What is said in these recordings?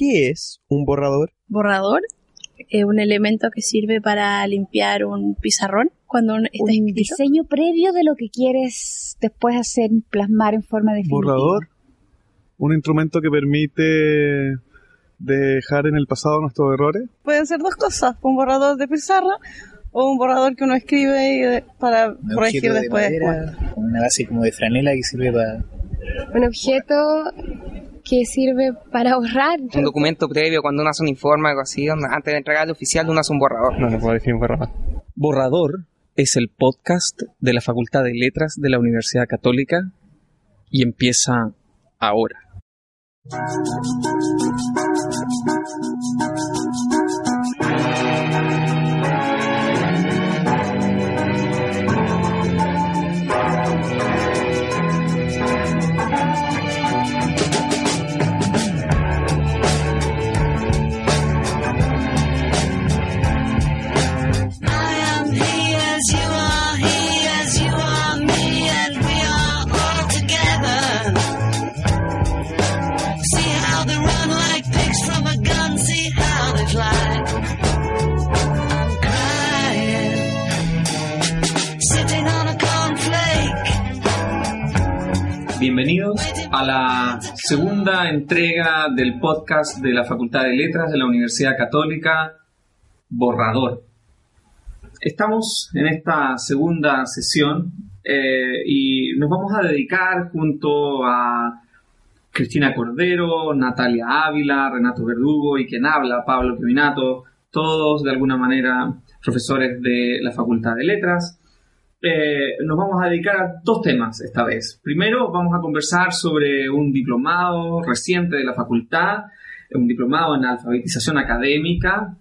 ¿Qué es un borrador? ¿Borrador? Es un elemento que sirve para limpiar un pizarrón cuando está Un escrito. diseño previo de lo que quieres después hacer plasmar en forma definitiva. Borrador. Un instrumento que permite dejar en el pasado nuestros errores. Pueden ser dos cosas, un borrador de pizarra o un borrador que uno escribe y de- para Un corregir objeto de después. madera una base como de franela que sirve para Un objeto que sirve para ahorrar. Un documento previo cuando uno hace un informe o algo así, antes de entregarle al oficial uno hace un borrador. No, no puedo definir borrador. Borrador es el podcast de la Facultad de Letras de la Universidad Católica y empieza ahora. Bienvenidos a la segunda entrega del podcast de la Facultad de Letras de la Universidad Católica, Borrador. Estamos en esta segunda sesión eh, y nos vamos a dedicar junto a Cristina Cordero, Natalia Ávila, Renato Verdugo y quien habla, Pablo Quivinato, todos de alguna manera profesores de la Facultad de Letras. Eh, nos vamos a dedicar a dos temas esta vez. Primero vamos a conversar sobre un diplomado reciente de la facultad, un diplomado en alfabetización académica,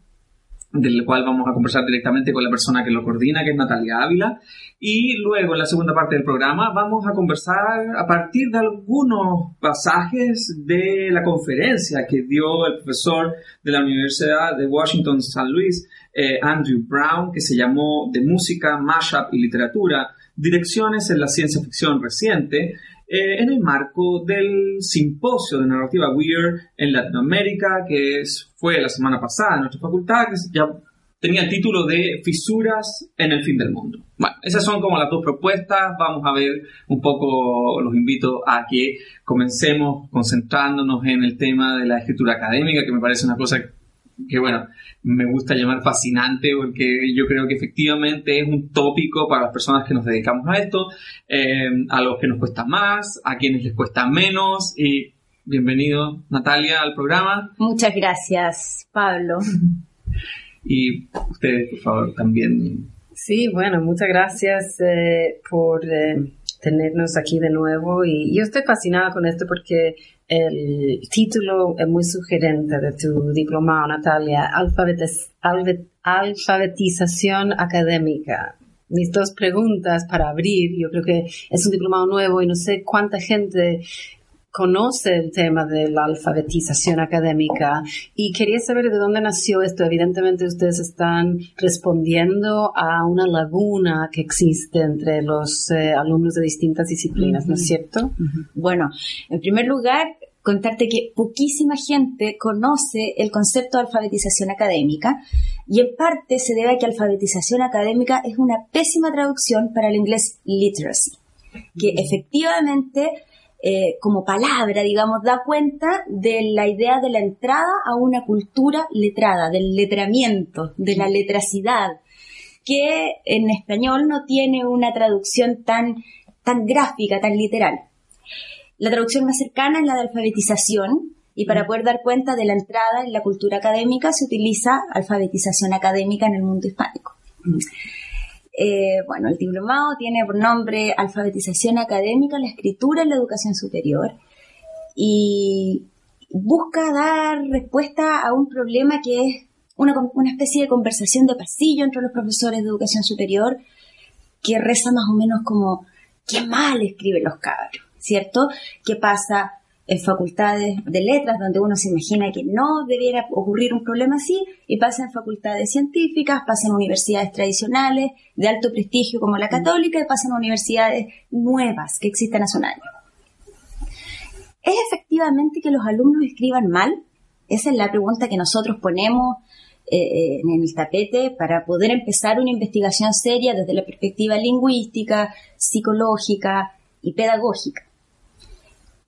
del cual vamos a conversar directamente con la persona que lo coordina, que es Natalia Ávila. Y luego, en la segunda parte del programa, vamos a conversar a partir de algunos pasajes de la conferencia que dio el profesor de la Universidad de Washington, San Luis, eh, Andrew Brown, que se llamó De Música, Mashup y Literatura, Direcciones en la Ciencia Ficción Reciente, eh, en el marco del simposio de narrativa Weird en Latinoamérica, que es- fue la semana pasada en nuestra facultad, que ya tenía el título de Fisuras en el fin del mundo. Bueno, esas son como las dos propuestas. Vamos a ver un poco, los invito a que comencemos concentrándonos en el tema de la escritura académica, que me parece una cosa que, bueno, me gusta llamar fascinante porque yo creo que efectivamente es un tópico para las personas que nos dedicamos a esto, eh, a los que nos cuesta más, a quienes les cuesta menos. Y bienvenido, Natalia, al programa. Muchas gracias, Pablo. Y ustedes, por favor, también. Sí, bueno, muchas gracias eh, por eh, tenernos aquí de nuevo y yo estoy fascinada con esto porque el título es muy sugerente de tu diplomado, Natalia, alfabetización académica. Mis dos preguntas para abrir, yo creo que es un diplomado nuevo y no sé cuánta gente conoce el tema de la alfabetización académica y quería saber de dónde nació esto. Evidentemente ustedes están respondiendo a una laguna que existe entre los eh, alumnos de distintas disciplinas, ¿no es cierto? Bueno, en primer lugar, contarte que poquísima gente conoce el concepto de alfabetización académica y en parte se debe a que alfabetización académica es una pésima traducción para el inglés literacy, que efectivamente eh, como palabra, digamos, da cuenta de la idea de la entrada a una cultura letrada, del letramiento, de la letracidad, que en español no tiene una traducción tan, tan gráfica, tan literal. La traducción más cercana es la de alfabetización, y para poder dar cuenta de la entrada en la cultura académica se utiliza alfabetización académica en el mundo hispánico. Eh, bueno, el diplomado tiene por nombre Alfabetización Académica, la Escritura en la Educación Superior. Y, busca dar respuesta a un problema que es una, una especie de conversación de pasillo entre los profesores de educación superior que reza más o menos como, qué mal escriben los cabros, ¿cierto? ¿Qué pasa en facultades de letras donde uno se imagina que no debiera ocurrir un problema así y pasa en facultades científicas, pasa en universidades tradicionales de alto prestigio como la católica y pasa en universidades nuevas que existen hace un año. ¿Es efectivamente que los alumnos escriban mal? Esa es la pregunta que nosotros ponemos eh, en el tapete para poder empezar una investigación seria desde la perspectiva lingüística, psicológica y pedagógica.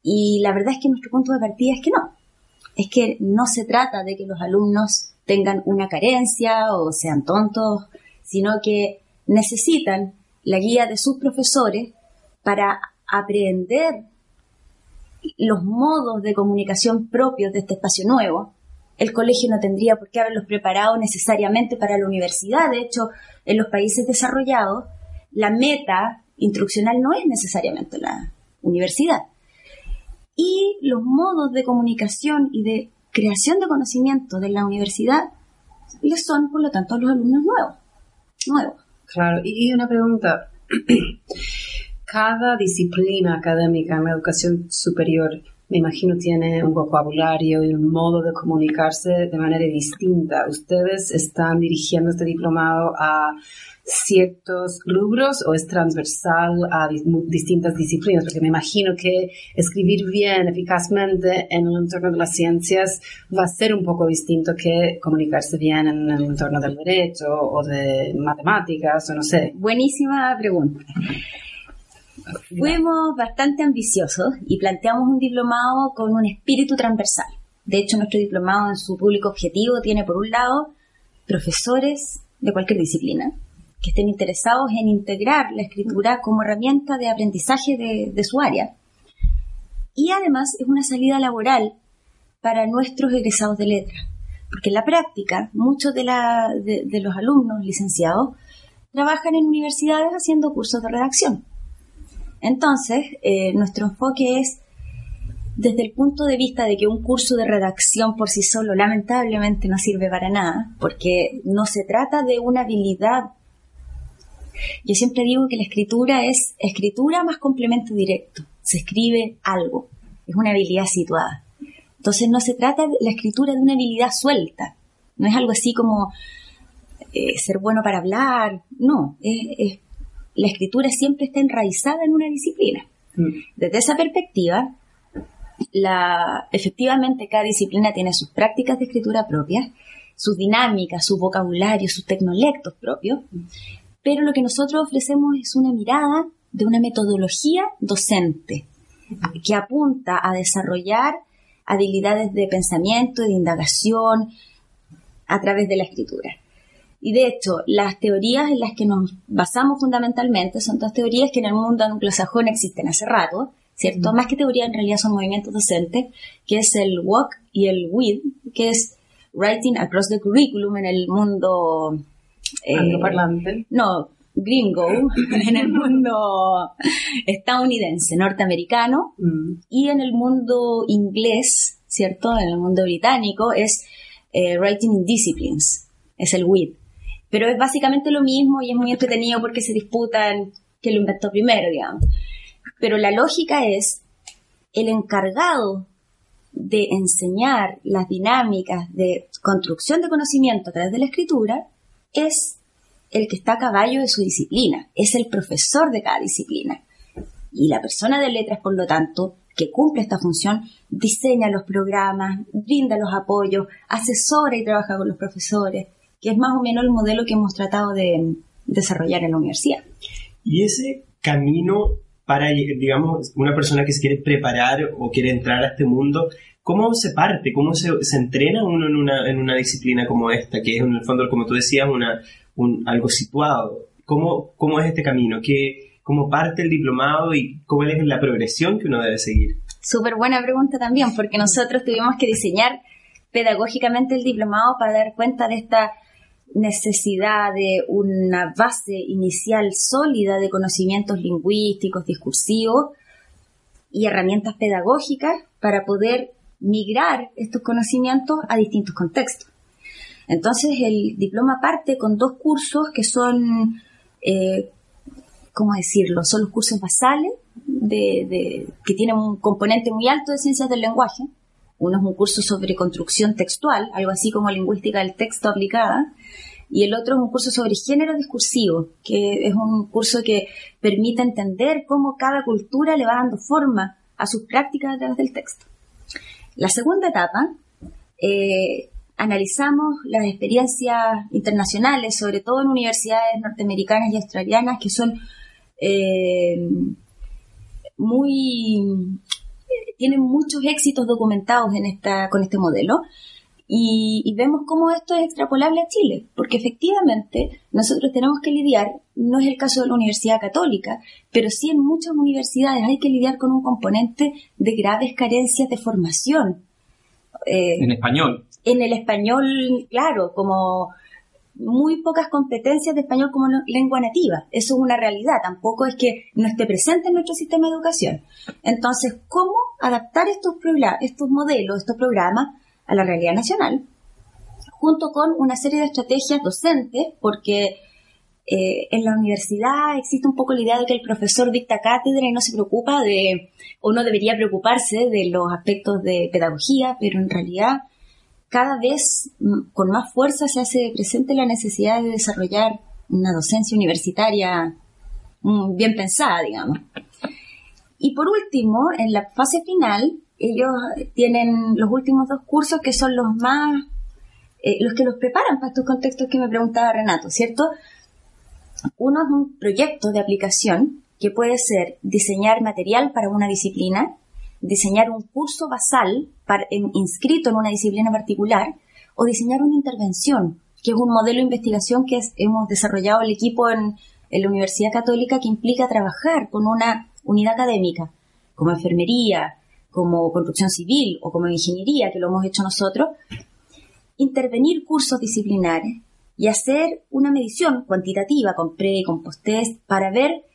Y la verdad es que nuestro punto de partida es que no. Es que no se trata de que los alumnos tengan una carencia o sean tontos, sino que necesitan la guía de sus profesores para aprender los modos de comunicación propios de este espacio nuevo. El colegio no tendría por qué haberlos preparado necesariamente para la universidad. De hecho, en los países desarrollados, la meta instruccional no es necesariamente la universidad. Y los modos de comunicación y de creación de conocimiento de la universidad les son, por lo tanto, a los alumnos nuevos. nuevos. Claro, y una pregunta. cada disciplina académica en la educación superior, me imagino, tiene un vocabulario y un modo de comunicarse de manera distinta. Ustedes están dirigiendo este diplomado a ciertos rubros o es transversal a distintas disciplinas? Porque me imagino que escribir bien, eficazmente en el entorno de las ciencias va a ser un poco distinto que comunicarse bien en el entorno del derecho o de matemáticas o no sé. Buenísima pregunta. Fuimos bastante ambiciosos y planteamos un diplomado con un espíritu transversal. De hecho, nuestro diplomado en su público objetivo tiene, por un lado, profesores de cualquier disciplina que estén interesados en integrar la escritura como herramienta de aprendizaje de, su área. Y además es una salida laboral para nuestros egresados de letras, porque en la práctica muchos de, de los alumnos licenciados trabajan en universidades haciendo cursos de redacción. Entonces, eh, nuestro enfoque es desde el punto de vista de que un curso de redacción por sí solo lamentablemente no sirve para nada, porque no se trata de una habilidad. Yo siempre digo que la escritura es escritura más complemento directo. Se escribe algo, es una habilidad situada. Entonces no se trata de la escritura de una habilidad suelta, no es algo así como eh, ser bueno para hablar, no, es la escritura siempre está enraizada en una disciplina. Mm. Desde esa perspectiva, la, efectivamente cada disciplina tiene sus prácticas de escritura propias, sus dinámicas, su vocabulario, sus tecnolectos propios, pero lo que nosotros ofrecemos es una mirada de una metodología docente que apunta a desarrollar habilidades de pensamiento, de indagación a través de la escritura. Y de hecho, las teorías en las que nos basamos fundamentalmente son dos teorías que en el mundo anglosajón existen hace rato, ¿cierto? Más que teoría, en realidad son movimientos docentes, que es el walk y el with, que es writing across the curriculum en el mundo... Eh, Angloparlante. No, gringo, en el mundo estadounidense, norteamericano, mm. y en el mundo inglés, ¿cierto? En el mundo británico es eh, writing in disciplines, es el with. Pero es básicamente lo mismo y es muy entretenido porque se disputan que lo inventó primero, digamos. Pero la lógica es el encargado de enseñar las dinámicas de construcción de conocimiento a través de la escritura es el que está a caballo de su disciplina, es el profesor de cada disciplina. Y la persona de letras, por lo tanto, que cumple esta función, diseña los programas, brinda los apoyos, asesora y trabaja con los profesores, que es más o menos el modelo que hemos tratado de desarrollar en la universidad. Y ese camino para, digamos, una persona que se quiere preparar o quiere entrar a este mundo, ¿cómo se parte? ¿Cómo se, entrena uno en una, en una, disciplina como esta, que es en el fondo, como tú decías, una, un, algo situado? ¿Cómo, ¿Cómo es este camino? ¿Qué, ¿Cómo parte el diplomado y cómo es la progresión que uno debe seguir? Súper buena pregunta también, porque nosotros tuvimos que diseñar pedagógicamente el diplomado para dar cuenta de esta necesidad de una base inicial sólida de conocimientos lingüísticos, discursivos y herramientas pedagógicas para poder migrar estos conocimientos a distintos contextos. Entonces el diploma parte con dos cursos que son, eh, ¿cómo decirlo? Son los cursos basales de, que tienen un componente muy alto de ciencias del lenguaje. Uno es un curso sobre construcción textual, algo así como lingüística del texto aplicada, y el otro es un curso sobre género discursivo, que es un curso que permite entender cómo cada cultura le va dando forma a sus prácticas través del texto. La segunda etapa, eh, analizamos las experiencias internacionales, sobre todo en universidades norteamericanas y australianas, que son eh, muy tienen muchos éxitos documentados en esta, con este modelo y, vemos cómo esto es extrapolable a Chile, porque efectivamente nosotros tenemos que lidiar, no es el caso de la Universidad Católica, pero sí en muchas universidades hay que lidiar con un componente de graves carencias de formación. Eh, en español. En el español, claro, como muy pocas competencias de español como lengua nativa. Eso es una realidad, tampoco es que no esté presente en nuestro sistema de educación. Entonces, ¿cómo adaptar estos, modelos, estos programas a la realidad nacional, junto con una serie de estrategias docentes, porque eh, en la universidad existe un poco la idea de que el profesor dicta cátedra y no se preocupa de, o no debería preocuparse de los aspectos de pedagogía, pero en realidad cada vez con más fuerza se hace presente la necesidad de desarrollar una docencia universitaria mm, bien pensada, digamos. Y por último, en la fase final, ellos tienen los últimos dos cursos que son los más, eh, los que los preparan para estos contextos que me preguntaba Renato, ¿cierto? Uno es un proyecto de aplicación que puede ser diseñar material para una disciplina, diseñar un curso basal para, inscrito en una disciplina particular o diseñar una intervención, que es un modelo de investigación que hemos desarrollado el equipo en, en la Universidad Católica que implica trabajar con una unidad académica, como enfermería, como construcción civil o como ingeniería, que lo hemos hecho nosotros, intervenir cursos disciplinares y hacer una medición cuantitativa con pre y con post test para ver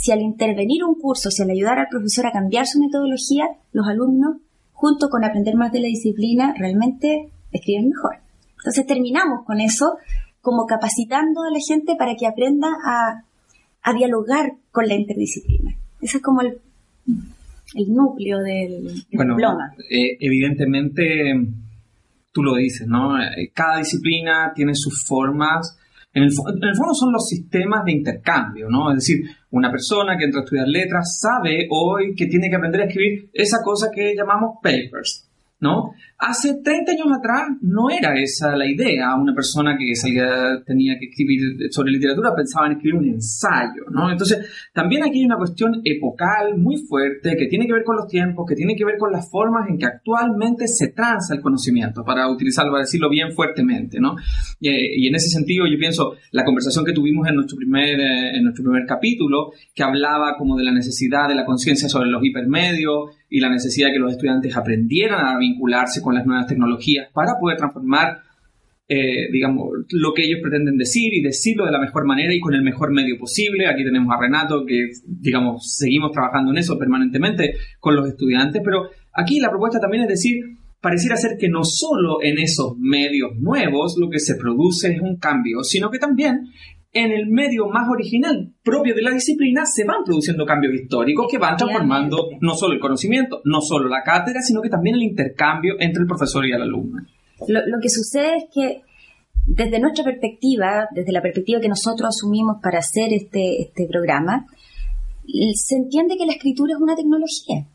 si al intervenir un curso, si al ayudar al profesor a cambiar su metodología, los alumnos, junto con aprender más de la disciplina, realmente escriben mejor. Entonces terminamos con eso, como capacitando a la gente para que aprenda a, a dialogar con la interdisciplina. Ese es como el, el núcleo del, diploma. Eh, evidentemente, tú lo dices, ¿no? Cada disciplina tiene sus formas. En el, fondo son los sistemas de intercambio, ¿no? Es decir, una persona que entra a estudiar letras sabe hoy que tiene que aprender a escribir esa cosa que llamamos papers, ¿no? Hace 30 años atrás no era esa la idea. Una persona que salía, tenía que escribir sobre literatura pensaba en escribir un ensayo, ¿no? Entonces, también aquí hay una cuestión epocal muy fuerte que tiene que ver con los tiempos, que tiene que ver con las formas en que actualmente se transa el conocimiento, para utilizarlo, para decirlo bien fuertemente, ¿no? Y, en ese sentido, yo pienso, la conversación que tuvimos en nuestro primer, eh, en nuestro primer capítulo, que hablaba como de la necesidad de la conciencia sobre los hipermedios, y la necesidad de que los estudiantes aprendieran a vincularse con las nuevas tecnologías para poder transformar, eh, digamos, lo que ellos pretenden decir y decirlo de la mejor manera y con el mejor medio posible. Aquí tenemos a Renato que, digamos, seguimos trabajando en eso permanentemente con los estudiantes, pero aquí la propuesta también es decir, pareciera ser que no solo en esos medios nuevos lo que se produce es un cambio, sino que también en el medio más original propio de la disciplina se van produciendo cambios históricos que van transformando no solo el conocimiento, no solo la cátedra, sino que también el intercambio entre el profesor y el alumno. Lo, que sucede es que desde nuestra perspectiva, desde la perspectiva que nosotros asumimos para hacer este, este programa, se entiende que la escritura es una tecnología.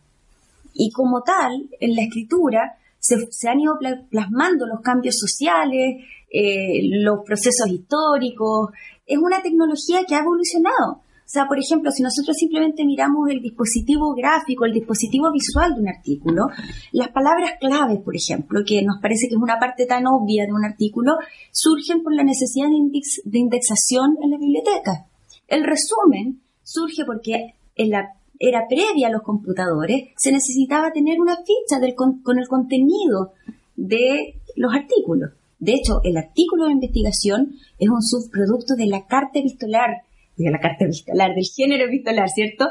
Y como tal, en la escritura se, se han ido plasmando los cambios sociales, eh, los procesos históricos, es una tecnología que ha evolucionado. O sea, por ejemplo, si nosotros simplemente miramos el dispositivo gráfico, el dispositivo visual de un artículo, las palabras claves, por ejemplo, que nos parece que es una parte tan obvia de un artículo, surgen por la necesidad de, indexación en la biblioteca. El resumen surge porque en la era previa a los computadores, se necesitaba tener una ficha con el contenido de los artículos. De hecho, el artículo de investigación es un subproducto de la carta epistolar, de la carta epistolar, del género epistolar, ¿cierto?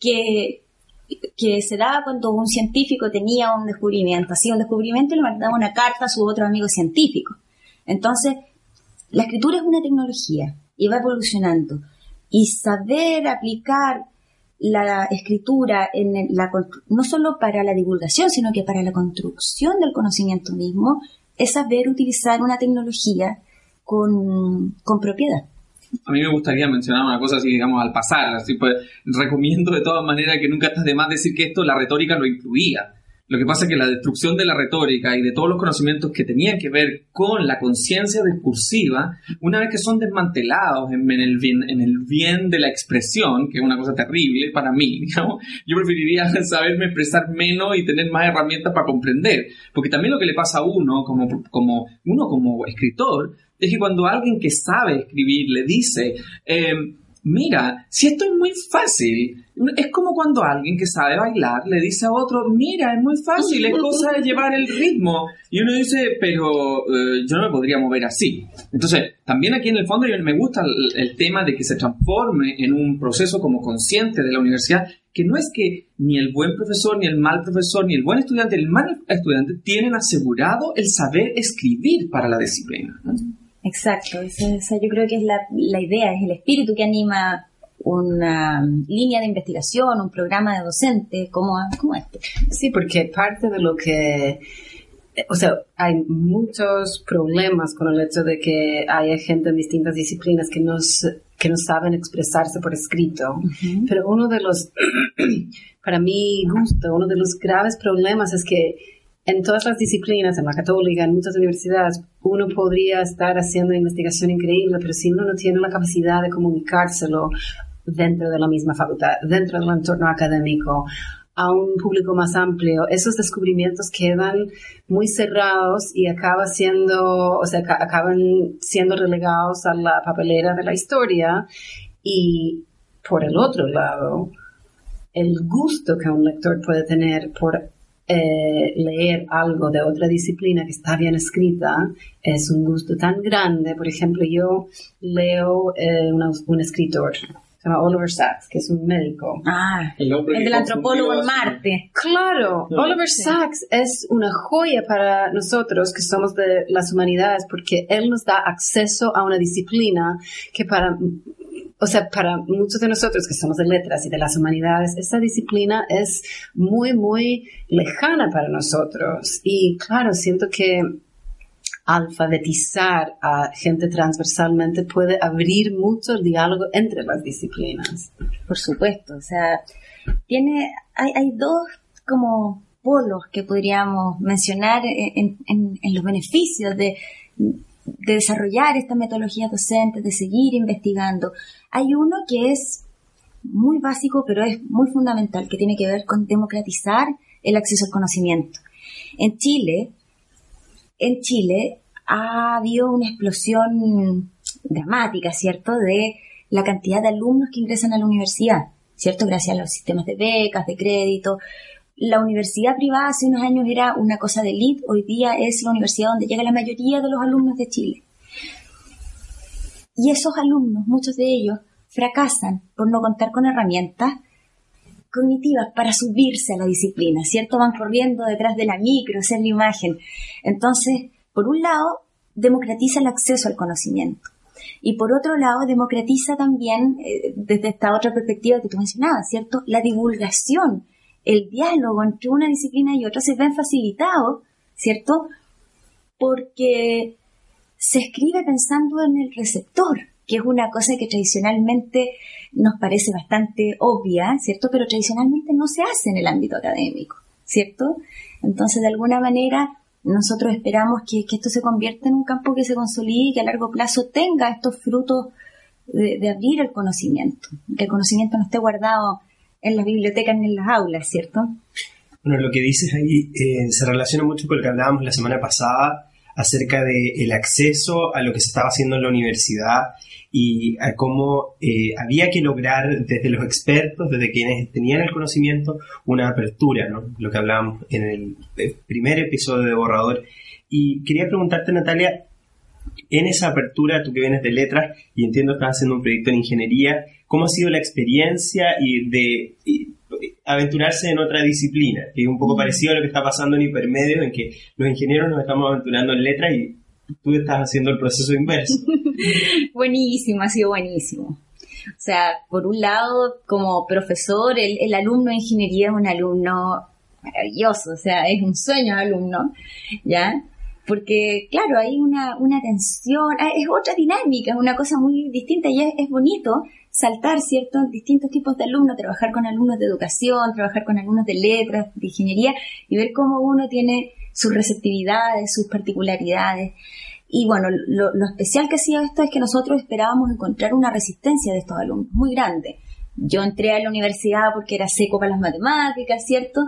Que que se daba cuando un científico tenía un descubrimiento, hacía un descubrimiento y le mandaba una carta a su otro amigo científico. Entonces, la escritura es una tecnología y va evolucionando. Y saber aplicar la escritura en la, no solo para la divulgación, sino que para la construcción del conocimiento mismo, es saber utilizar una tecnología con, con propiedad. A mí me gustaría mencionar una cosa así, digamos, al pasar. Así pues, recomiendo de todas maneras que nunca estás de más decir que esto la retórica lo incluía. Lo que pasa es que la destrucción de la retórica y de todos los conocimientos que tenían que ver con la conciencia discursiva, una vez que son desmantelados en, el bien, en el bien de la expresión, que es una cosa terrible para mí, digamos, yo preferiría saberme expresar menos y tener más herramientas para comprender. Porque también lo que le pasa a uno como, como, uno como escritor es que cuando alguien que sabe escribir le dice, eh, mira, si esto es muy fácil, es como cuando alguien que sabe bailar le dice a otro, mira, es muy fácil, es cosa de llevar el ritmo. Y uno dice, pero eh, yo no me podría mover así. Entonces, también aquí en el fondo me gusta el, tema de que se transforme en un proceso como consciente de la universidad, que no es que ni el buen profesor, ni el mal profesor, ni el buen estudiante, ni el mal estudiante tienen asegurado el saber escribir para la disciplina. Exacto, esa, yo creo que es la, la idea, es el espíritu que anima una línea de investigación, un programa de docente como, como este. Sí, porque parte de lo que o sea, hay muchos problemas con el hecho de que haya gente en distintas disciplinas que no, que no saben expresarse por escrito. Pero uno de los, para mi gusto, uno de los graves problemas es que en todas las disciplinas, en la católica, en muchas universidades, uno podría estar haciendo investigación increíble, pero si uno no tiene la capacidad de comunicárselo dentro de la misma facultad, dentro del entorno académico, a un público más amplio, esos descubrimientos quedan muy cerrados y acaba siendo, o sea, acaban siendo relegados a la papelera de la historia y por el otro lado, el gusto que un lector puede tener por eh, leer algo de otra disciplina que está bien escrita es un gusto tan grande. Por ejemplo, yo leo eh, un escritor, se llama Oliver Sacks, que es un médico. Ah, el, del antropólogo en Marte. Claro, Oliver Sacks es una joya para nosotros que somos de las humanidades porque él nos da acceso a una disciplina que para o sea, para muchos de nosotros que somos de letras y de las humanidades, esta disciplina es muy, muy lejana para nosotros. Y claro, siento que alfabetizar a gente transversalmente puede abrir mucho el diálogo entre las disciplinas. Por supuesto, o sea, tiene, hay, dos como polos que podríamos mencionar en, en, en los beneficios de, de desarrollar esta metodología docente, de seguir investigando. Hay uno que es muy básico, pero es muy fundamental, que tiene que ver con democratizar el acceso al conocimiento. En Chile, en Chile ha habido una explosión dramática, ¿cierto?, de la cantidad de alumnos que ingresan a la universidad, ¿cierto?, gracias a los sistemas de becas, de crédito, la universidad privada hace unos años era una cosa de elite, hoy día es la universidad donde llega la mayoría de los alumnos de Chile. Y esos alumnos, muchos de ellos, fracasan por no contar con herramientas cognitivas para subirse a la disciplina, ¿cierto? Van corriendo detrás de la micro, hacer la imagen. Entonces, por un lado, democratiza el acceso al conocimiento. Y por otro lado, democratiza también, eh, desde esta otra perspectiva que tú mencionabas, ¿cierto? La divulgación el diálogo entre una disciplina y otra se ven facilitados, ¿cierto? Porque se escribe pensando en el receptor, que es una cosa que tradicionalmente nos parece bastante obvia, ¿cierto? Pero tradicionalmente no se hace en el ámbito académico, ¿cierto? Entonces, de alguna manera, nosotros esperamos que, esto se convierta en un campo que se consolide y que a largo plazo tenga estos frutos de, de abrir el conocimiento, que el conocimiento no esté guardado en las bibliotecas ni en las aulas, ¿cierto? Bueno, lo que dices ahí eh, se relaciona mucho con lo que hablábamos la semana pasada acerca del acceso a lo que se estaba haciendo en la universidad y a cómo eh, había que lograr desde los expertos, desde quienes tenían el conocimiento, una apertura, ¿no? Lo que hablábamos en el, el primer episodio de Borrador. Y quería preguntarte, Natalia, en esa apertura, tú que vienes de letras y entiendo que estás haciendo un proyecto en ingeniería, ¿cómo ha sido la experiencia y de aventurarse en otra disciplina, que es un poco parecido a lo que está pasando en hipermedio, en que los ingenieros nos estamos aventurando en letras y tú estás haciendo el proceso inverso. buenísimo, ha sido buenísimo. O sea, por un lado, como profesor, el, el alumno de ingeniería es un alumno maravilloso, o sea, es un sueño de alumno, ¿ya? Porque, claro, hay una, una tensión, ah, es otra dinámica, es una cosa muy distinta y es, es bonito saltar, ¿cierto?, distintos tipos de alumnos, trabajar con alumnos de educación, trabajar con alumnos de letras, de ingeniería y ver cómo uno tiene sus receptividades, sus particularidades. Y bueno, lo, lo especial que hacía esto es que nosotros esperábamos encontrar una resistencia de estos alumnos muy grande. Yo entré a la universidad porque era seco para las matemáticas, ¿cierto?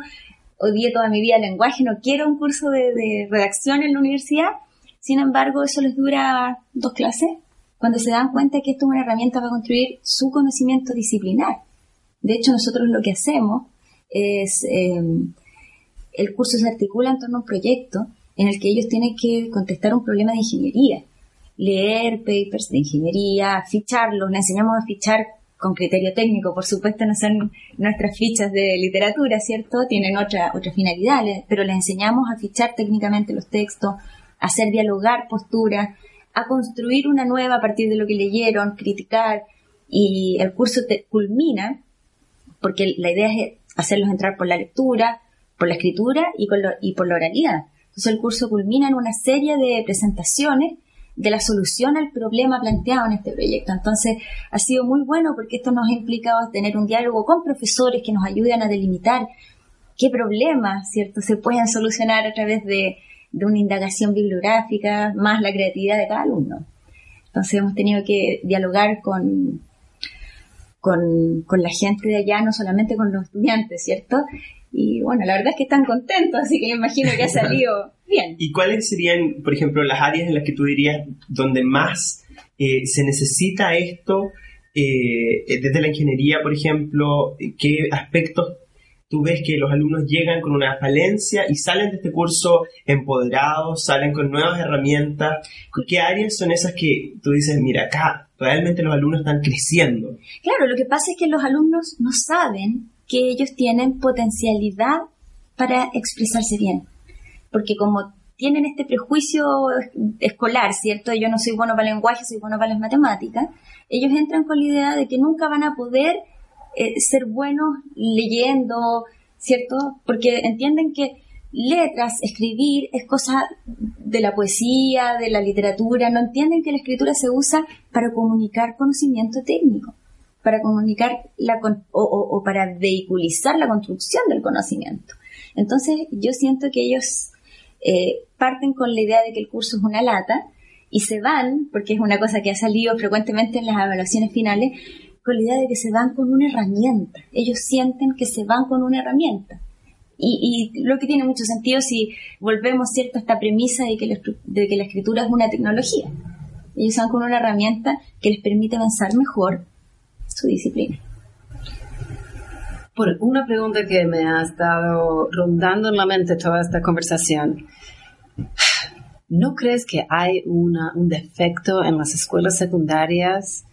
Odié toda mi vida el lenguaje, no quiero un curso de, redacción en la universidad. Sin embargo, eso les dura dos clases cuando se dan cuenta que esto es una herramienta para construir su conocimiento disciplinar. De hecho, nosotros lo que hacemos es, em, el curso se articula en torno a un proyecto en el que ellos tienen que contestar un problema de ingeniería, leer papers de ingeniería, ficharlos, les enseñamos a fichar con criterio técnico, por supuesto no son nuestras fichas de literatura, ¿cierto? Tienen otra, otra finalidad, pero les enseñamos a fichar técnicamente los textos, a hacer dialogar posturas, a construir una nueva a partir de lo que leyeron, criticar, y el curso te culmina, porque la idea es hacerlos entrar por la lectura, por la escritura y, y por la oralidad. Entonces el curso culmina en una serie de presentaciones de la solución al problema planteado en este proyecto. Entonces, ha sido muy bueno porque esto nos ha implicado tener un diálogo con profesores que nos ayuden a delimitar qué problemas, ¿cierto?, se pueden solucionar a través de, una indagación bibliográfica, más la creatividad de cada alumno. Entonces, hemos tenido que dialogar con, con, con la gente de allá, no solamente con los estudiantes, ¿cierto? Y bueno, la verdad es que están contentos, así que me imagino que ha salido bien. ¿Y cuáles serían, por ejemplo, las áreas en las que tú dirías donde más eh, se necesita esto? Eh, desde la ingeniería, por ejemplo, ¿qué aspectos tú ves que los alumnos llegan con una falencia y salen de este curso empoderados, salen con nuevas herramientas? ¿Qué áreas son esas que tú dices, mira, acá realmente los alumnos están creciendo? Claro, lo que pasa es que los alumnos no saben que ellos tienen potencialidad para expresarse bien. Porque como tienen este prejuicio escolar, ¿cierto? Yo no soy bueno para el lenguaje, soy bueno para las matemáticas. Ellos entran con la idea de que nunca van a poder eh, ser buenos leyendo, ¿cierto? Porque entienden que letras, escribir, es cosa de la poesía, de la literatura. No entienden que la escritura se usa para comunicar conocimiento técnico para comunicar la, o, para vehiculizar la construcción del conocimiento. Entonces yo siento que ellos eh, parten con la idea de que el curso es una lata y se van, porque es una cosa que ha salido frecuentemente en las evaluaciones finales, con la idea de que se van con una herramienta. Ellos sienten que se van con una herramienta. Y, lo que tiene mucho sentido si volvemos cierto a esta premisa de que, de que la escritura es una tecnología. Ellos van con una herramienta que les permite avanzar mejor su disciplina. Por una pregunta que me ha estado rondando en la mente toda esta conversación. ¿No crees que hay una, un defecto en las escuelas secundarias?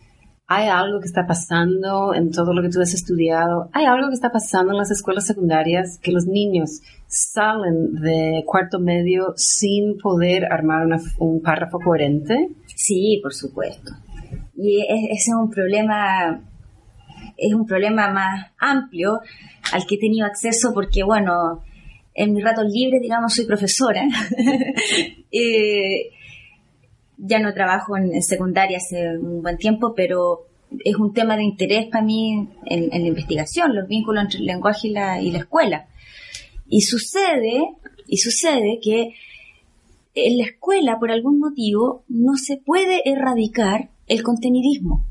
¿Hay algo que está pasando en todo lo que tú has estudiado? ¿Hay algo que está pasando en las escuelas secundarias que los niños salen de cuarto medio sin poder armar un párrafo coherente? Sí, por supuesto. Y ese es un problema es un problema más amplio al que he tenido acceso porque, bueno, en mis ratos libres, digamos, soy profesora. Eh, ya no trabajo en, secundaria hace un buen tiempo, pero es un tema de interés para mí en, la investigación, los vínculos entre el lenguaje y la, y la escuela. Y sucede, y sucede que en la escuela, por algún motivo, no se puede erradicar el contenidismo.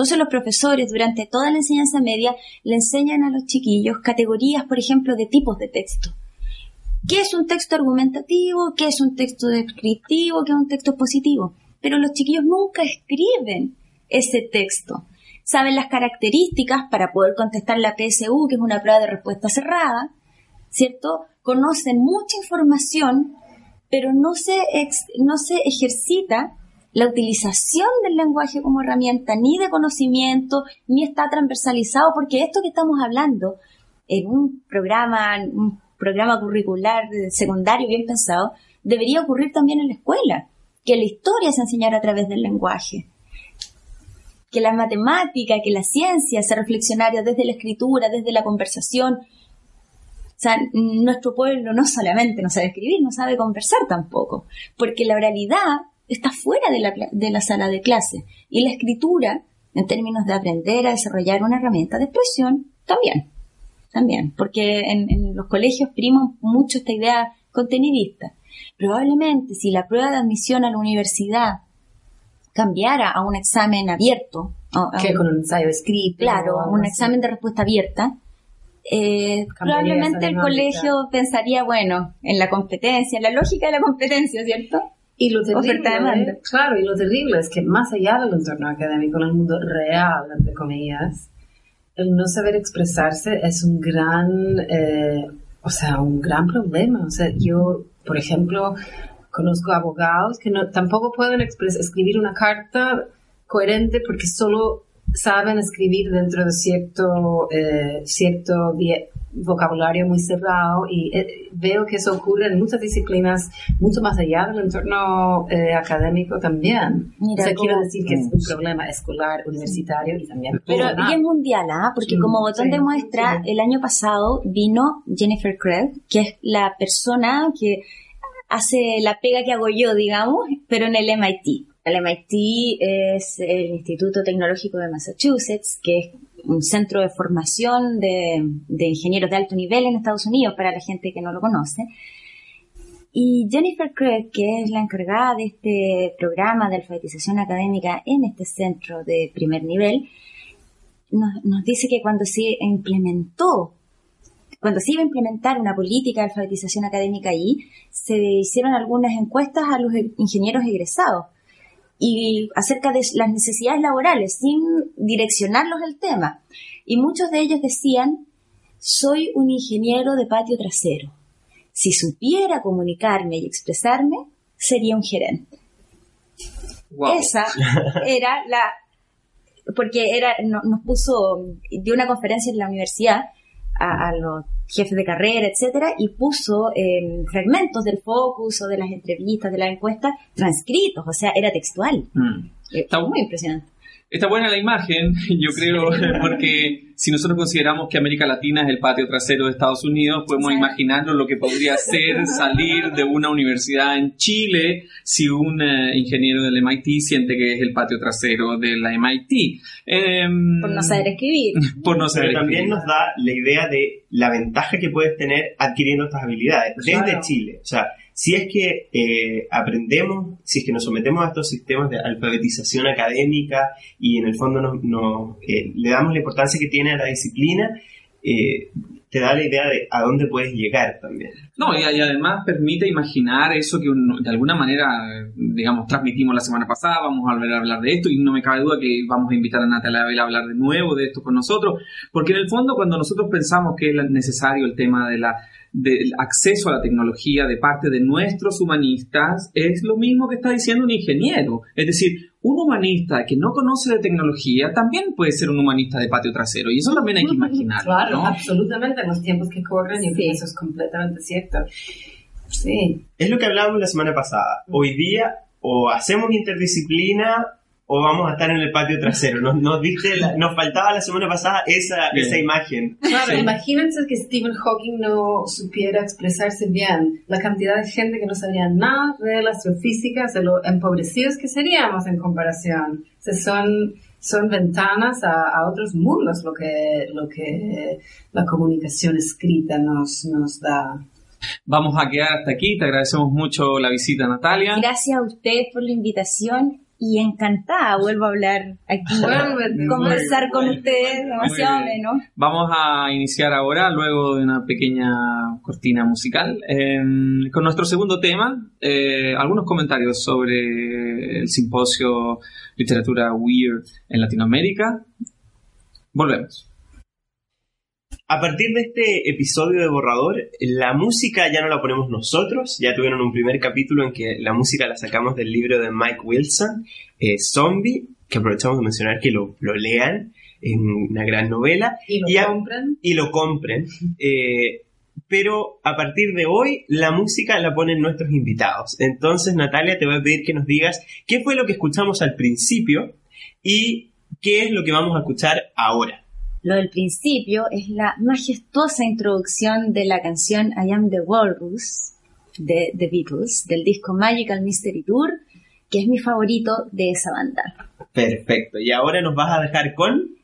Entonces los profesores durante toda la enseñanza media le enseñan a los chiquillos categorías, por ejemplo, de tipos de texto. ¿Qué es un texto argumentativo? ¿Qué es un texto descriptivo? ¿Qué es un texto positivo? Pero los chiquillos nunca escriben ese texto. Saben las características para poder contestar la PSU, que es una prueba de respuesta cerrada, ¿cierto? Conocen mucha información, pero no se, no se ejercita la utilización del lenguaje como herramienta ni de conocimiento, ni está transversalizado, porque esto que estamos hablando en un programa, un programa curricular secundario bien pensado, debería ocurrir también en la escuela, que la historia se enseñara a través del lenguaje, que la matemática, que la ciencia se reflexionara desde la escritura, desde la conversación. O sea, nuestro pueblo no solamente no sabe escribir, no sabe conversar tampoco, porque la oralidad está fuera de la, de la sala de clase y la escritura, en términos de aprender a desarrollar una herramienta de expresión, también también, porque en, los colegios priman mucho esta idea contenidista. Probablemente si la prueba de admisión a la universidad cambiara a un examen abierto, que con un ensayo escrito, claro, un examen de respuesta abierta, eh, probablemente el colegio pensaría, bueno, en la competencia, en la lógica de la competencia, ¿cierto? Y lo terrible, claro, y lo terrible es que más allá del entorno académico, en el mundo real, entre comillas, el no saber expresarse es un gran, eh, o sea, un gran problema. O sea, yo, por ejemplo, conozco abogados que no, tampoco pueden escribir una carta coherente porque solo saben escribir dentro de cierto, eh, cierto vocabulario muy cerrado y eh, veo que eso ocurre en muchas disciplinas mucho más allá del entorno eh, académico también. o sea, quiero decir que es un problema escolar, universitario y también. Pero y es mundial, ¿ah? Porque como botón de muestra, el año pasado vino Jennifer Craig, que es la persona que hace la pega que hago yo, digamos, pero en el MIT. El MIT es el Instituto Tecnológico de Massachusetts, que es un centro de formación de, ingenieros de alto nivel en Estados Unidos para la gente que no lo conoce. Y Jennifer Craig, que es la encargada de este programa de alfabetización académica en este centro de primer nivel, nos, nos dice que cuando se implementó cuando se iba a implementar una política de alfabetización académica ahí, se hicieron algunas encuestas a los ingenieros egresados y acerca de las necesidades laborales sin direccionarlos el tema. Y muchos de ellos decían, soy un ingeniero de patio trasero. Si supiera comunicarme y expresarme, sería un gerente. Esa era la, porque era, nos puso, dio una conferencia en la universidad a, los jefes de carrera, etcétera, y puso em, fragmentos del focus o de las entrevistas, de la encuesta, transcritos, o sea, era textual. Mm. Eh, Está muy impresionante. Está buena la imagen, yo creo, porque si nosotros consideramos que América Latina es el patio trasero de Estados Unidos, podemos imaginarnos lo que podría ser salir de una universidad en Chile si un eh, ingeniero del MIT siente que es el patio trasero de la MIT. Em, por no saber escribir. Por no saber Pero también nos da la idea de la ventaja que puedes tener adquiriendo estas habilidades desde Chile. O sea, si es que eh, aprendemos, si es que nos sometemos a estos sistemas de alfabetización académica y en el fondo nos, eh, le damos la importancia que tiene a la disciplina, eh, te da la idea de a dónde puedes llegar también. No, y, además permite imaginar eso que de alguna manera, digamos, transmitimos la semana pasada, vamos a volver a hablar de esto y no me cabe duda que vamos a invitar a Natalia a hablar de nuevo de esto con nosotros, porque en el fondo cuando nosotros pensamos que es necesario el tema de la del acceso a la tecnología de parte de nuestros humanistas es lo mismo que está diciendo un ingeniero. Es decir, un humanista que no conoce de tecnología también puede ser un humanista de patio trasero y eso también hay que imaginar. Claro, absolutamente en los tiempos que corren y eso es completamente cierto. Sí. Es lo que hablábamos la semana pasada. Hoy día o hacemos interdisciplina o vamos a estar en el patio trasero. Nos, nos, nos faltaba la semana pasada esa, esa imagen. Claro, imagínense que Stephen Hawking no supiera expresarse bien. La cantidad de gente que no sabía nada de la astrofísica, de lo empobrecidos que seríamos en comparación. O son, son ventanas a, a, otros mundos lo que, lo que la comunicación escrita nos, nos da. Vamos a quedar hasta aquí. Te agradecemos mucho la visita, Natalia. Gracias a ustedes por la invitación y encantada vuelvo a hablar aquí, conversar con ustedes, demasiado menos. Vamos a iniciar ahora, luego de una pequeña cortina musical, em, con nuestro segundo tema, eh, algunos comentarios sobre el simposio Literatura Weird en Latinoamérica. Volvemos. A partir de este episodio de Borrador, la música ya no la ponemos nosotros, ya tuvieron un primer capítulo en que la música la sacamos del libro de Mike Wilson, eh, Zombie, que aprovechamos de mencionar que lo, lean. es una gran novela. Y lo a- compren. y lo compren. Eh, pero a partir de hoy la música la ponen nuestros invitados. Entonces, Natalia, te voy a pedir que nos digas qué fue lo que escuchamos al principio y qué es lo que vamos a escuchar ahora. Lo del principio es la majestuosa introducción de la canción I Am the Walrus de The Beatles, del disco Magical Mystery Tour, que es mi favorito de esa banda. Perfecto. Y ahora nos vas a dejar con...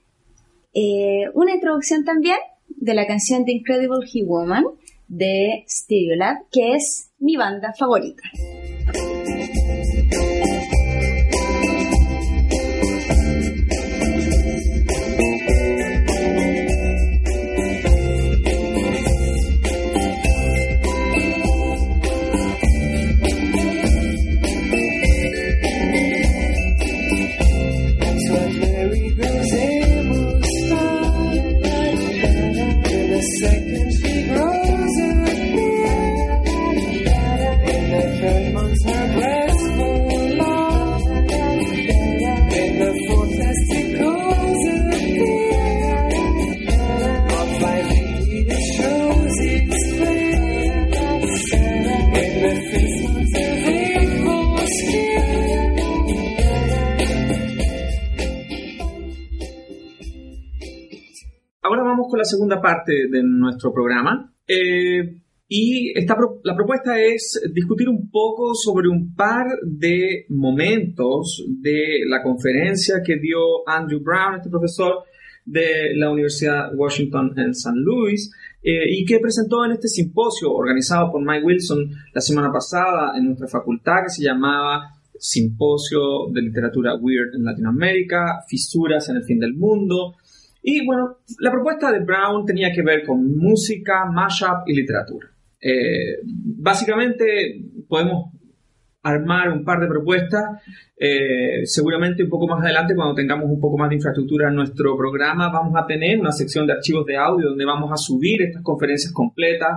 Eh, una introducción también de la canción The Incredible He Woman de Stereolab, que es mi banda favorita. Segunda parte de nuestro programa. Eh, y esta pro- la propuesta es discutir un poco sobre un par de momentos de la conferencia que dio Andrew Brown, este profesor de la Universidad Washington en San Luis, eh, y que presentó en este simposio organizado por Mike Wilson la semana pasada en nuestra facultad, que se llamaba Simposio de Literatura Weird en Latinoamérica, Fisuras en el Fin del Mundo. Y bueno, la propuesta de Brown tenía que ver con música, mashup y literatura. Eh, básicamente podemos armar un par de propuestas. eh, seguramente un poco más adelante, cuando tengamos un poco más de infraestructura en nuestro programa, vamos a tener una sección de archivos de audio donde vamos a subir estas conferencias completas.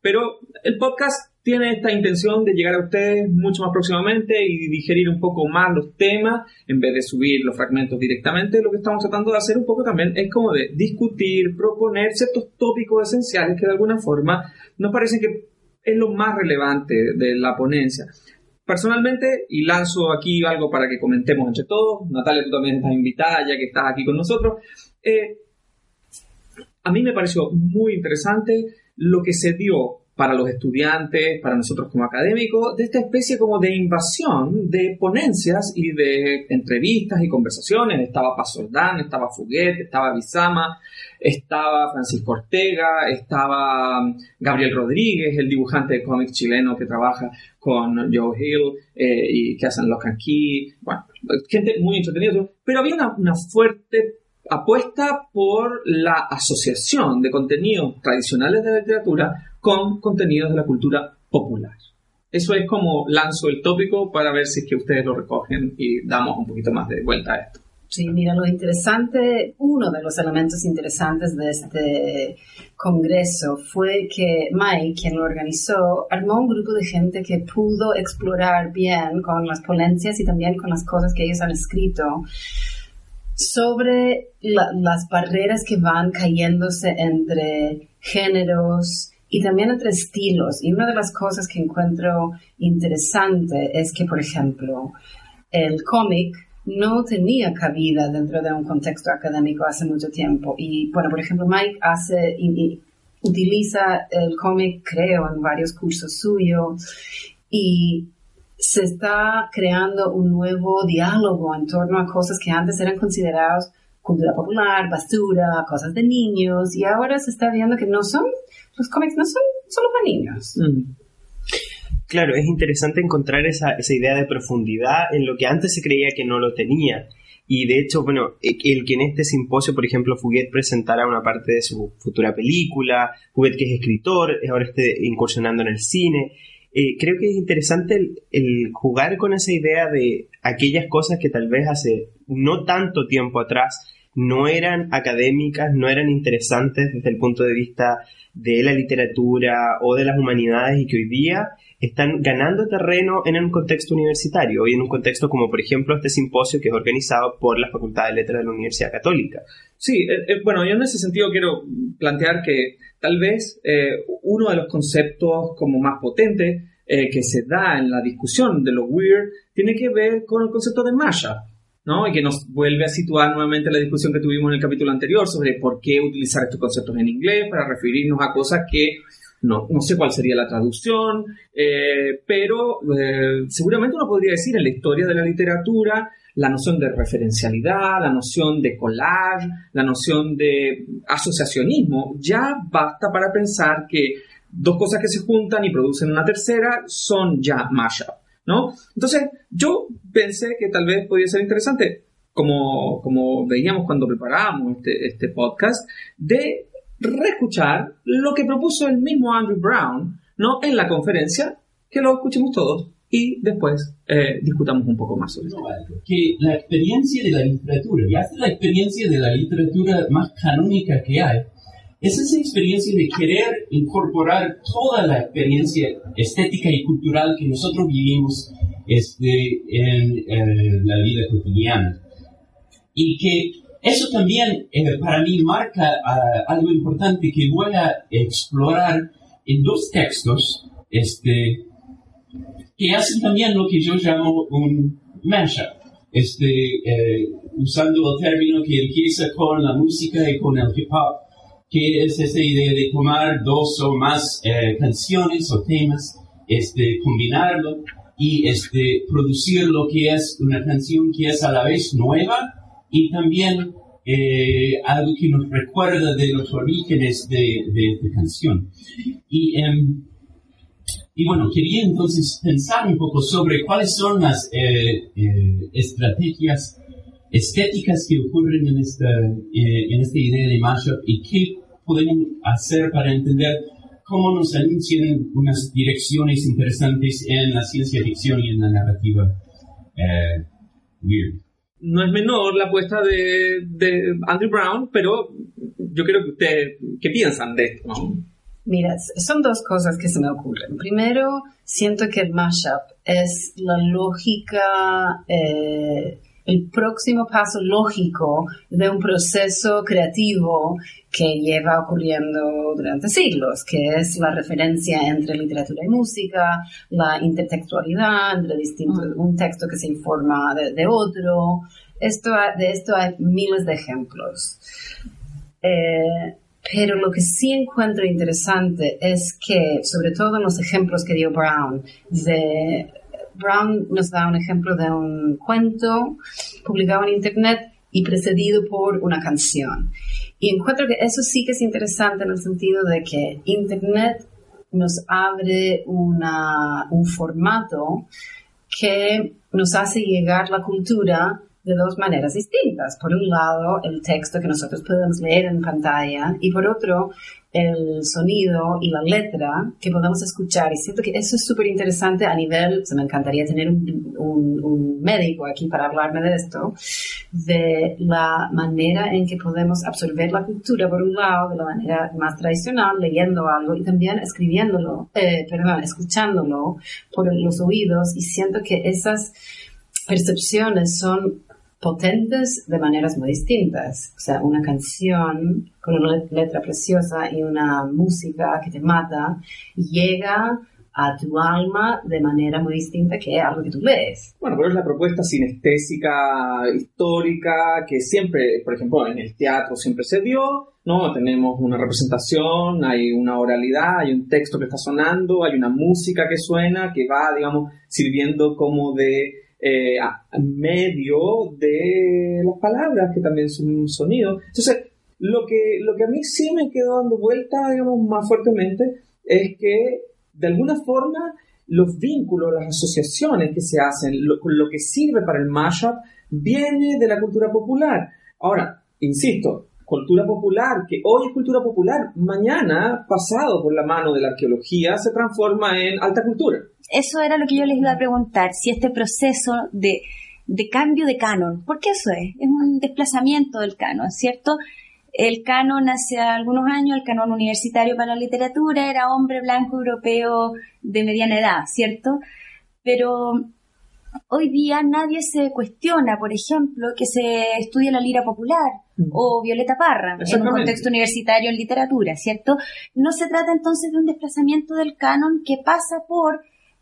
Pero el podcast tiene esta intención de llegar a ustedes mucho más próximamente y digerir un poco más los temas en vez de subir los fragmentos directamente. Lo que estamos tratando de hacer un poco también es como de discutir, proponer ciertos tópicos esenciales que de alguna forma nos parecen que es lo más relevante de la ponencia. Personalmente, y lanzo aquí algo para que comentemos entre todos, Natalia, tú también estás invitada ya que estás aquí con nosotros, eh, a mí me pareció muy interesante lo que se dio para los estudiantes, para nosotros como académicos, de esta especie como de invasión de ponencias y de entrevistas y conversaciones. Estaba Paz Soldán, estaba Fuguet, estaba Bizama, estaba Francisco Ortega, estaba um, Gabriel Rodríguez, el dibujante de cómics chileno que trabaja con Joe Hill eh, y que hacen and Key. Bueno, gente muy entretenida, pero había una, una fuerte apuesta por la asociación de contenidos tradicionales de la literatura con contenidos de la cultura popular. Eso es como lanzo el tópico para ver si es que ustedes lo recogen y damos un poquito más de vuelta a esto. Sí, mira, lo interesante, uno de los elementos interesantes de este congreso fue que Mike, quien lo organizó, armó un grupo de gente que pudo explorar bien con las ponencias y también con las cosas que ellos han escrito sobre la- las barreras que van cayéndose entre géneros y también entre estilos. Y una de las cosas que encuentro interesante es que, por ejemplo, el cómic no tenía cabida dentro de un contexto académico hace mucho tiempo. Y, bueno, por ejemplo, Mike hace, y- utiliza el cómic, creo, en varios cursos suyos. Y se está creando un nuevo diálogo en torno a cosas que antes eran consideradas cultura popular, basura, cosas de niños, y ahora se está viendo que no son, los cómics no son solo para niños. Claro, es interesante encontrar esa, esa idea de profundidad en lo que antes se creía que no lo tenía. Y de hecho, bueno, e- el que en este simposio, por ejemplo, Fuguet presentara una parte de su futura película, Fuguet que es escritor, ahora esté incursionando en el cine, eh, creo que es interesante el jugar con esa idea de aquellas cosas que tal vez hace no tanto tiempo atrás no eran académicas, no eran interesantes desde el punto de vista de la literatura o de las humanidades y que hoy día están ganando terreno en un contexto universitario y en un contexto como por ejemplo este simposio que es organizado por la Facultad de Letras de la Universidad Católica. Sí, eh, eh, bueno, yo en ese sentido quiero plantear que tal vez eh, uno de los conceptos como más potentes que se da en la discusión de lo weird tiene que ver con el concepto de mashup. ¿No? Y que nos vuelve a situar nuevamente la discusión que tuvimos en el capítulo anterior sobre por qué utilizar estos conceptos en inglés para referirnos a cosas que no, no sé cuál sería la traducción, eh, pero eh, seguramente uno podría decir en la historia de la literatura la noción de referencialidad, la noción de collage, la noción de asociacionismo, ya basta para pensar que dos cosas que se juntan y producen una tercera son ya mashup. ¿No? Entonces, yo pensé que tal vez podría ser interesante, como, como veíamos cuando preparábamos este, este podcast, de reescuchar lo que propuso el mismo Andrew Brown, ¿no? En la conferencia, que lo escuchemos todos y después eh, discutamos un poco más sobre esto. Que la experiencia de la literatura, y hasta la experiencia de la literatura más canónica que hay, es esa experiencia de querer incorporar toda la experiencia estética y cultural que nosotros vivimos este, en, la vida cotidiana. Y que eso también eh, para mí marca ah, algo importante que voy a explorar en dos textos este, que hacen también lo que yo llamo un mashup. Este, eh, usando el término que empieza con la música y con el hip hop, que es esa idea de tomar dos o más eh, canciones o temas, este, combinarlo y este, producir lo que es una canción que es a la vez nueva y también eh, algo que nos recuerda de los orígenes de, de esta canción. Y, em, y bueno, quería entonces pensar un poco sobre cuáles son las eh, estrategias estéticas que ocurren en esta, eh, en esta idea de mashup y qué podemos hacer para entender cómo nos anuncian unas direcciones interesantes en la ciencia ficción y en la narrativa eh, weird. No es menor la apuesta de, de, Andrew Brown, pero yo creo que ustedes, ¿qué piensan de esto? Mira, son dos cosas que se me ocurren. Primero, siento que el mashup es la lógica eh, el próximo paso lógico de un proceso creativo que lleva ocurriendo durante siglos, que es la referencia entre literatura y música, la intertextualidad entre distintos, mm. un texto que se informa de, otro. Esto, de esto hay miles de ejemplos. Eh, pero lo que sí encuentro interesante es que, sobre todo en los ejemplos que dio Brown de Brown nos da un ejemplo de un cuento publicado en Internet y precedido por una canción. Y encuentro que eso sí que es interesante en el sentido de que Internet nos abre una, un formato que nos hace llegar la cultura de dos maneras distintas. Por un lado, el texto que nosotros podemos leer en pantalla y por otro, el sonido y la letra que podemos escuchar. Y siento que eso es súper interesante a nivel, se me encantaría tener un, médico aquí para hablarme de esto, de la manera en que podemos absorber la cultura, por un lado, de la manera más tradicional, leyendo algo y también escribiéndolo, eh, perdón, escuchándolo por los oídos. Y siento que esas percepciones son potentes de maneras muy distintas. O sea, una canción con una letra preciosa y una música que te mata llega a tu alma de manera muy distinta que algo que tú lees. Bueno, pero es la propuesta sinestésica histórica que siempre, por ejemplo, en el teatro siempre se dio, ¿no? Tenemos una representación, hay una oralidad, hay un texto que está sonando, hay una música que suena, que va, digamos, sirviendo como de eh, medio de las palabras, que también son un sonido. Entonces, lo que, lo que a mí sí me quedó dando vuelta, digamos, más fuertemente, es que de alguna forma los vínculos, las asociaciones que se hacen, lo, lo que sirve para el mashup, viene de la cultura popular. Ahora, insisto, cultura popular, que hoy es cultura popular, mañana, pasado por la mano de la arqueología, se transforma en alta cultura eso era lo que yo les iba a preguntar, si este proceso de, cambio de canon, porque eso es, es un desplazamiento del canon, ¿cierto? el canon hace algunos años, el canon universitario para la literatura era hombre blanco europeo de mediana edad, ¿cierto? Pero hoy día nadie se cuestiona, por ejemplo, que se estudie la lira popular o Violeta Parra en un contexto universitario en literatura, ¿cierto? No se trata entonces de un desplazamiento del canon que pasa por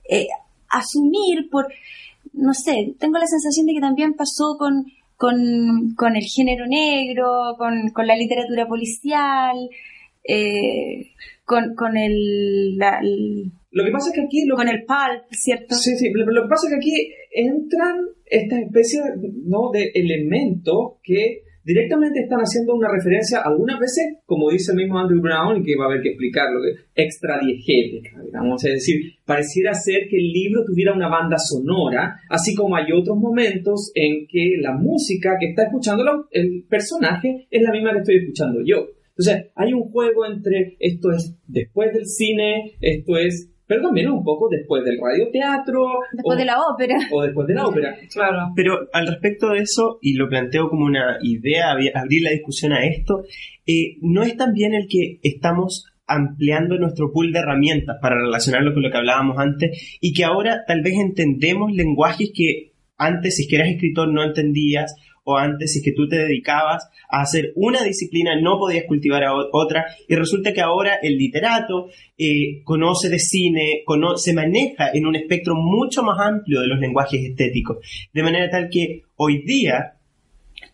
eh, asumir, por, no sé, tengo la sensación de que también pasó con, con, con el género negro, con, con la literatura policial, eh, con, con el, la- el- Lo que pasa es que aquí... Lo con el pulp, ¿cierto? Sí, sí, lo, lo que pasa es que aquí entran esta especie ¿no? de elementos que directamente están haciendo una referencia, algunas veces, como dice el mismo Andrew Brown, y que va a haber que explicarlo, extradiegética, digamos, es decir, pareciera ser que el libro tuviera una banda sonora, así como hay otros momentos en que la música que está escuchando el personaje es la misma que estoy escuchando yo. Entonces, hay un juego entre esto es después del cine, esto es, pero también un poco después del radioteatro. Después o- de la ópera. O después de la ópera. Claro. Pero al respecto de eso, y lo planteo como una idea, abrir la discusión a esto, eh, no es también el que estamos ampliando nuestro pool de herramientas para relacionarlo con lo que hablábamos antes y que ahora tal vez entendemos lenguajes que antes, si es que eras escritor, no entendías o antes, si es que tú te dedicabas a hacer una disciplina, no podías cultivar a otra y resulta que ahora el literato eh, conoce de cine, cono- se maneja en un espectro mucho más amplio de los lenguajes estéticos, de manera tal que hoy día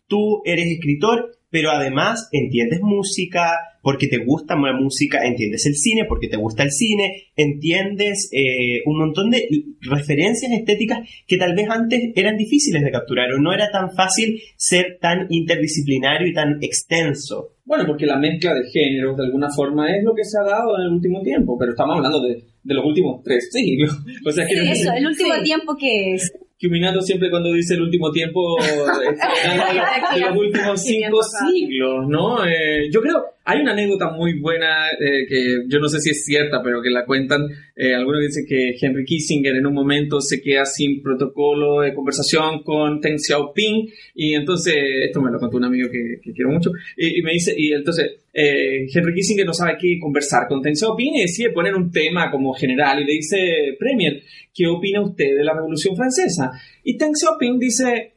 tú eres escritor, pero además entiendes música porque te gusta la música, entiendes el cine porque te gusta el cine, entiendes eh, un montón de referencias estéticas que tal vez antes eran difíciles de capturar o no era tan fácil ser tan interdisciplinario y tan extenso. Bueno, porque la mezcla de géneros de alguna forma es lo que se ha dado en el último tiempo, pero estamos hablando de, de los últimos tres siglos. O sea, que eso, el último tiempo que es. Que Minato siempre cuando dice el último tiempo los- de los últimos cinco siglos, ¿no? Eh, yo creo, hay una anécdota muy buena eh, que yo no sé si es cierta, pero que la cuentan. Eh, algunos dicen que Henry Kissinger en un momento se queda sin protocolo de conversación con Deng Xiaoping y entonces, esto me lo contó un amigo que, que quiero mucho, y, y me dice, y entonces eh, Henry Kissinger no sabe qué conversar con Deng Xiaoping y decide poner un tema como general y le dice, Premier, ¿qué opina usted de la Revolución Francesa? Y Deng Xiaoping dice,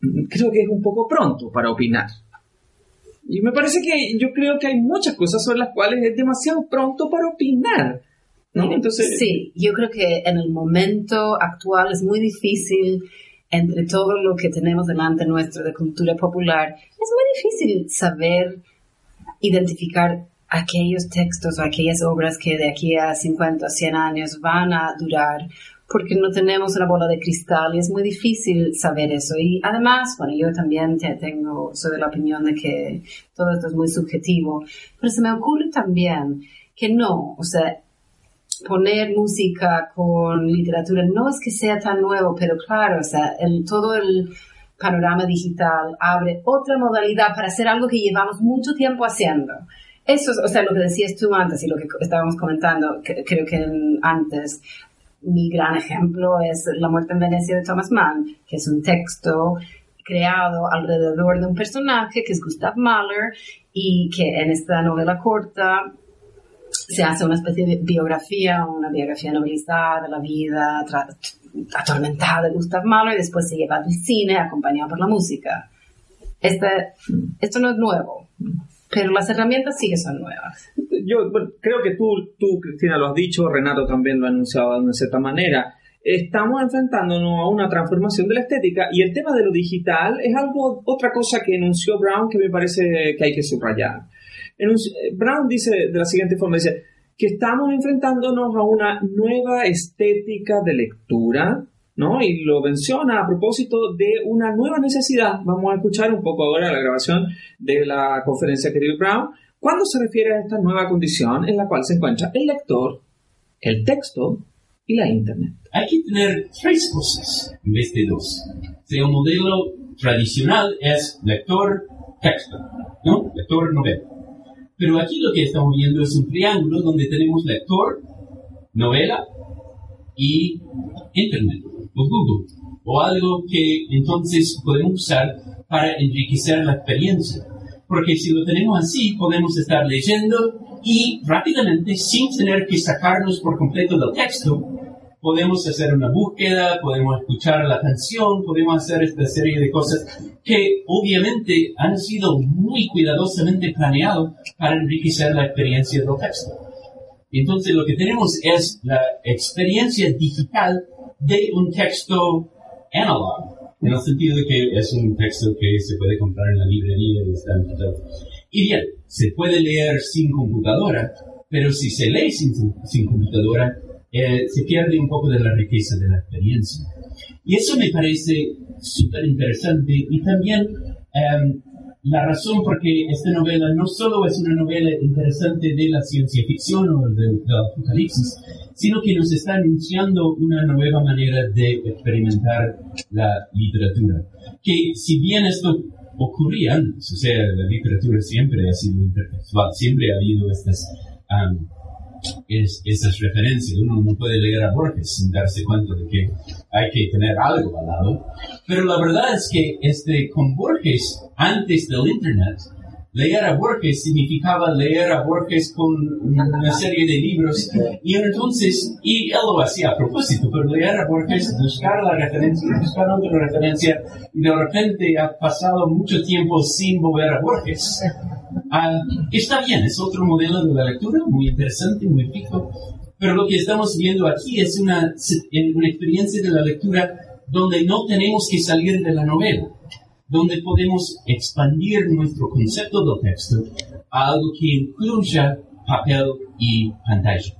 "Mm, creo que es un poco pronto para opinar. Y me parece que yo creo que hay muchas cosas sobre las cuales es demasiado pronto para opinar. ¿no? Entonces, Sí, yo creo que en el momento actual es muy difícil, entre todo lo que tenemos delante nuestro de cultura popular, es muy difícil saber identificar aquellos textos o aquellas obras que de aquí a 50 o 100 años van a durar, porque no tenemos una bola de cristal y es muy difícil saber eso. Y además, bueno, yo también te- tengo, soy de la opinión de que todo esto es muy subjetivo, pero se me ocurre también que no, o sea, poner música con literatura no es que sea tan nuevo, pero claro, o sea, todo el panorama digital abre otra modalidad para hacer algo que llevamos mucho tiempo haciendo. Eso es, o sea, lo que decías tú antes y lo que estábamos comentando, que- creo que antes, mi gran ejemplo es La muerte en Venecia de Thomas Mann, que es un texto creado alrededor de un personaje que es Gustav Mahler y que en esta novela corta se hace una especie de biografía, una biografía novelizada de la vida atormentada de Gustav Mahler y después se lleva al cine acompañado por la música. Este, esto no es nuevo, pero las herramientas sí que son nuevas. yo creo que tú, tú, Cristina, lo has dicho, Renato también lo ha anunciado de cierta manera. Estamos enfrentándonos a una transformación de la estética y el tema de lo digital es algo, otra cosa que enunció Brown que me parece que hay que subrayar. Brown dice de la siguiente forma, dice que estamos enfrentándonos a una nueva estética de lectura, ¿no? Y lo menciona a propósito de una nueva necesidad. Vamos a escuchar un poco ahora la grabación de la conferencia que dio Brown, cuando se refiere a esta nueva condición en la cual se encuentra el lector, el texto y la Internet. Hay que tener tres cosas en vez de dos. O sea, un modelo tradicional es lector-texto, ¿no? Lector-novela. Pero aquí lo que estamos viendo es un triángulo donde tenemos lector, novela y Internet, o Google, o algo que entonces podemos usar para enriquecer la experiencia. porque si lo tenemos así, podemos estar leyendo y rápidamente, sin tener que sacarnos por completo del texto, podemos hacer una búsqueda, podemos escuchar la canción, podemos hacer esta serie de cosas que obviamente han sido muy cuidadosamente planeados para enriquecer la experiencia del texto. Entonces lo que tenemos es la experiencia digital de un texto analog, en el sentido de que es un texto que se puede comprar en la librería y está en todo. Y bien, se puede leer sin computadora, pero si se lee sin, sin computadora, eh, se pierde un poco de la riqueza de la experiencia. Y eso me parece súper interesante y también em, la razón por qué esta novela no solo es una novela interesante de la ciencia ficción o del, del apocalipsis, sino que nos está anunciando una nueva manera de experimentar la literatura. Que si bien esto ocurría antes, o sea, la literatura siempre ha sido intertextual, siempre ha habido estas um, es, esas referencias. Uno no puede leer a Borges sin darse cuenta de que hay que tener algo al lado. Pero la verdad es que este, con Borges, antes del Internet, leer a Borges significaba leer a Borges con una serie de libros y entonces, y él lo hacía a propósito, pero leer a Borges, buscar la referencia, buscar otra referencia y de repente ha pasado mucho tiempo sin volver a Borges. Ah, está bien, es otro modelo de la lectura, muy interesante, muy rico, pero lo que estamos viendo aquí es una, una experiencia de la lectura donde no tenemos que salir de la novela donde podemos expandir nuestro concepto del texto a algo que incluya papel y pantalla.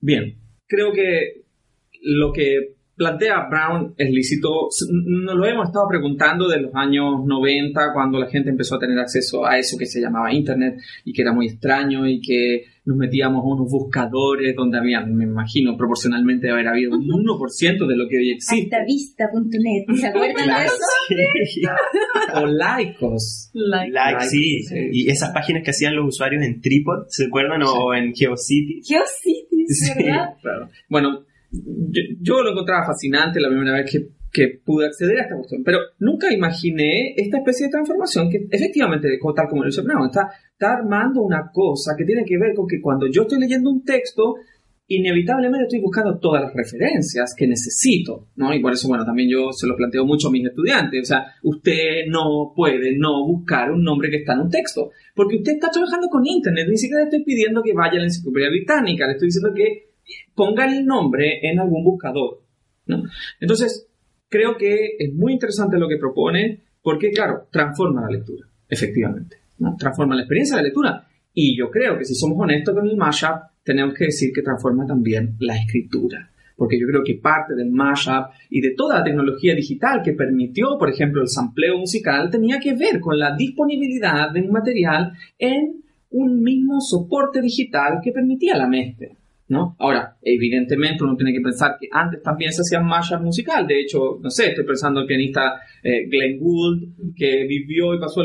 Bien, creo que lo que plantea Brown es lícito. Nos lo hemos estado preguntando de los años 90, cuando la gente empezó a tener acceso a eso que se llamaba Internet y que era muy extraño y que nos metíamos a unos buscadores donde había, me imagino, proporcionalmente haber habido un 1% de lo que hoy existe. Altavista.net, ¿se acuerdan de eso? o Laicos. Like, sí. Y esas páginas que hacían los usuarios en Tripod, ¿se acuerdan? O en GeoCities. GeoCities, ¿verdad? Claro. Bueno, yo, yo, lo encontraba fascinante la primera vez que, que, pude acceder a esta cuestión, pero nunca imaginé esta especie de transformación que efectivamente, tal como lo dice Brown, está, armando una cosa que tiene que ver con que cuando yo estoy leyendo un texto, inevitablemente estoy buscando todas las referencias que necesito, ¿no? Y por eso, bueno, también yo se lo planteo mucho a mis estudiantes, o sea, usted no puede no buscar un nombre que está en un texto, porque usted está trabajando con Internet, ni siquiera le estoy pidiendo que vaya a la enciclopedia británica, le estoy diciendo que ponga el nombre en algún buscador. ¿no? Entonces, creo que es muy interesante lo que propone porque, claro, transforma la lectura, efectivamente. ¿no? Transforma la experiencia de lectura. Y yo creo que si somos honestos con el mashup, tenemos que decir que transforma también la escritura. Porque yo creo que parte del mashup y de toda la tecnología digital que permitió, por ejemplo, el sampleo musical, tenía que ver con la disponibilidad de un material en un mismo soporte digital que permitía la mezcla. ¿No? Ahora, evidentemente uno tiene que pensar que antes también se hacía mashup musical. De hecho, no sé, estoy pensando en el pianista eh, Glenn Gould, que vivió y pasó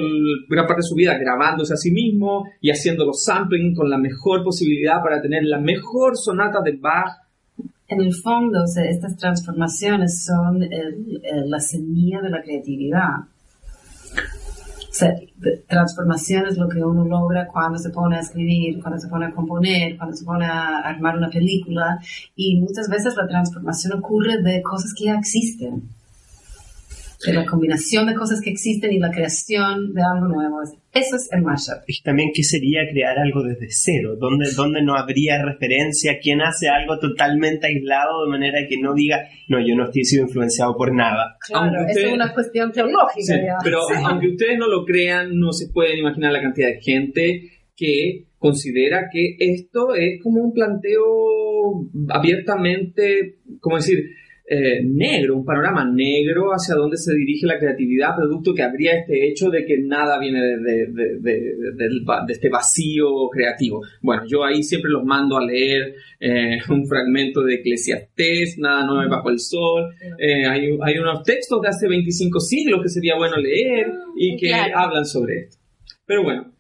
gran parte de su vida grabándose a sí mismo y haciendo los sampling con la mejor posibilidad para tener la mejor sonata de Bach. En el fondo, estas transformaciones son la semilla de la creatividad transformación es lo que uno logra cuando se pone a escribir, cuando se pone a componer, cuando se pone a armar una película. Y muchas veces la transformación ocurre de cosas que ya existen. De la combinación de cosas que existen y la creación de algo nuevo. Eso es el mashup. Y también, ¿qué sería crear algo desde cero? ¿Dónde, ¿Dónde no habría referencia? ¿Quién hace algo totalmente aislado de manera que no diga, no, yo no estoy sido influenciado por nada? Claro, es una cuestión teológica. Sí, pero aunque ustedes no lo crean, no se pueden imaginar la cantidad de gente que considera que esto es como un planteo abiertamente, ¿cómo decir? Eh, negro, un panorama negro hacia dónde se dirige la creatividad, producto que habría este hecho de que nada viene de, de, este vacío creativo. Bueno, yo ahí siempre los mando a leer eh, un fragmento de Eclesiastés, Nada nuevo bajo el sol. Eh, hay, hay, unos textos de hace 25 siglos que sería bueno leer y que hablan sobre esto. Pero bueno,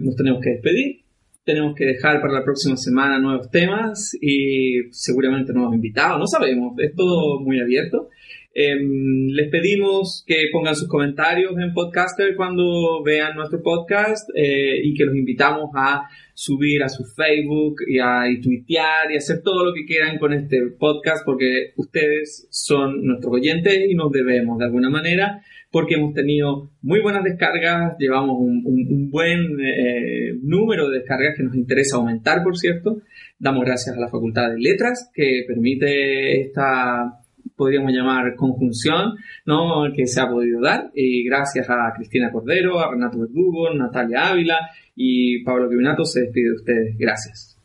nos tenemos que despedir tenemos que dejar para la próxima semana nuevos temas y seguramente nuevos invitados, no sabemos, es todo muy abierto. Em, les pedimos que pongan sus comentarios en Podcaster cuando vean nuestro podcast eh, y que los invitamos a subir a su Facebook y a y tuitear y hacer todo lo que quieran con este podcast porque ustedes son nuestros oyentes y nos debemos de alguna manera porque hemos tenido muy buenas descargas, llevamos un, buen eh, número de descargas que nos interesa aumentar, por cierto. Damos gracias a la Facultad de Letras que permite esta, podríamos llamar, conjunción ¿no? que se ha podido dar. Y gracias a Cristina Cordero, a Renato Verdugo, Natalia Ávila y Pablo Quivinato se despide de ustedes. Gracias.